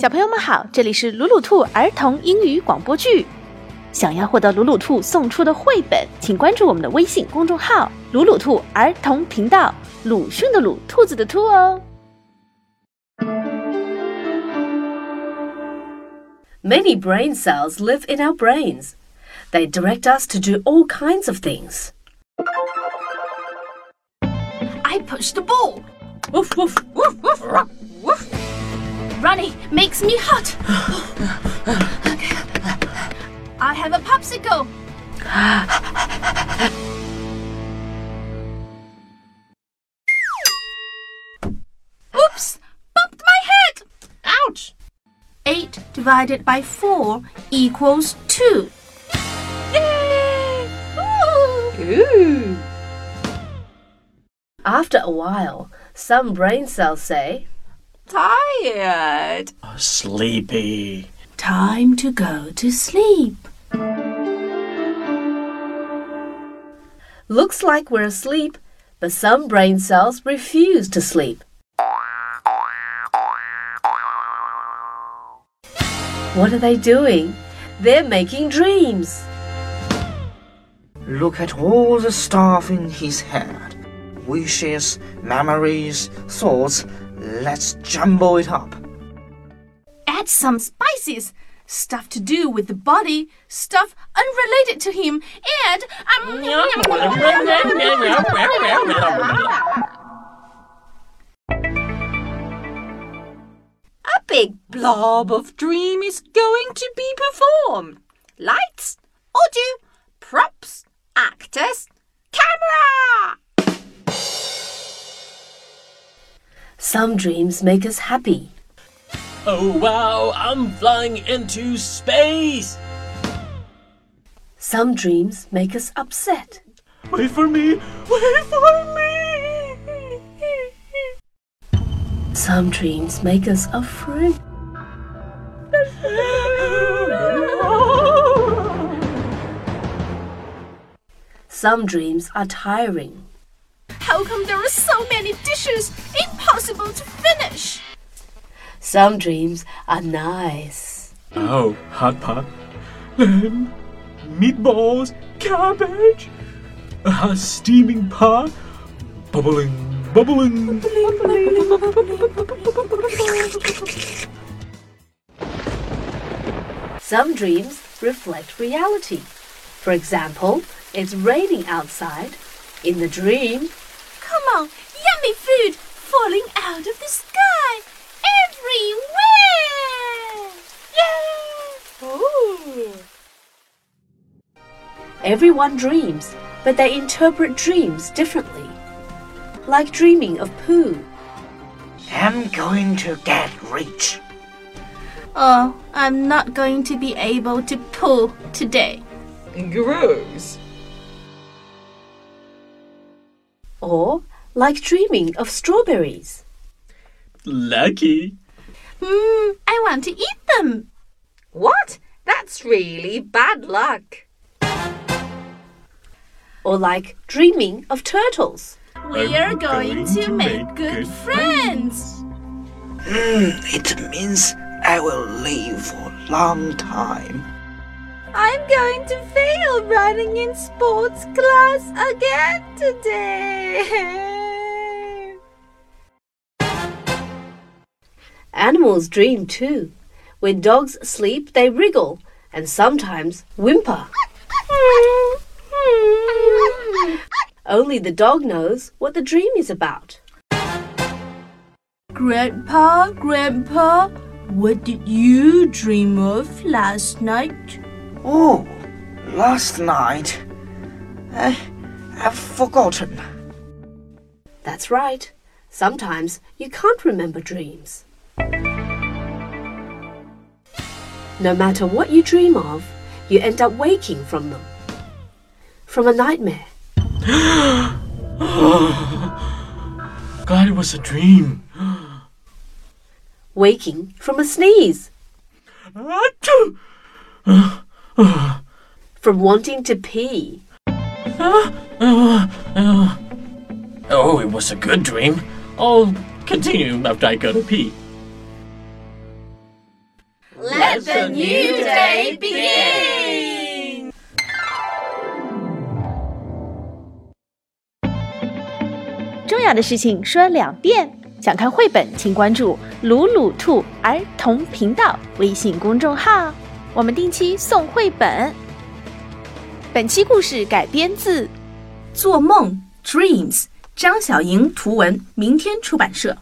小朋友们好，这里是鲁鲁兔儿童英语广播剧。想要获得鲁鲁兔送出的绘本，请关注我们的微信公众号“鲁鲁兔儿童频道”，鲁迅的鲁，兔子的兔哦。Many brain cells live in our brains. They direct us to do all kinds of things. I push the ball. Woof, woof. Woof, woof, woof, woof. Running makes me hot. I have a popsicle. Oops! Bumped my head! Ouch! 8 divided by 4 equals 2. Yay! Ooh. Ooh. After a while, some brain cells say, Tired. Oh, sleepy. Time to go to sleep. Looks like we're asleep, but some brain cells refuse to sleep. What are they doing? They're making dreams. Look at all the stuff in his head. Wishes, memories, thoughts. Let's jumble it up. Add some spices. Stuff to do with the body, stuff unrelated to him, and um, A big blob of dream is going to be performed. Lights, audio, props, actors, Some dreams make us happy. Oh wow, I'm flying into space! Some dreams make us upset. Wait for me! Wait for me! Some dreams make us afraid. Some dreams are tiring. How come there are so many dishes? Impossible to finish. Some dreams are nice. Oh, hot pot, lamb, meatballs, cabbage, a steaming pot, bubbling, bubbling. Some dreams reflect reality. For example, it's raining outside. In the dream, Come yummy food falling out of the sky everywhere. Yay! Ooh. Everyone dreams, but they interpret dreams differently. Like dreaming of poo. I'm going to get rich. Oh, I'm not going to be able to pull today. Gross. Or like dreaming of strawberries. Lucky. Hmm, I want to eat them. What? That's really bad luck. Or like dreaming of turtles. We are going to make good friends. Hmm, it means I will live for a long time. I'm going to fail running in sports class again today. Animals dream too. When dogs sleep, they wriggle and sometimes whimper. Only the dog knows what the dream is about. Grandpa, Grandpa, what did you dream of last night? Oh, last night. I, I've forgotten. That's right. Sometimes you can't remember dreams. No matter what you dream of, you end up waking from them. From a nightmare. God, it was a dream. Waking from a sneeze. From wanting to pee. Oh, it was a good dream. I'll continue after I go to pee. Let the new day begin. 重要的事情说两遍。想看绘本，请关注“鲁鲁兔儿童频道”微信公众号，我们定期送绘本。本期故事改编自《做梦 Dreams》，张小莹图文，明天出版社。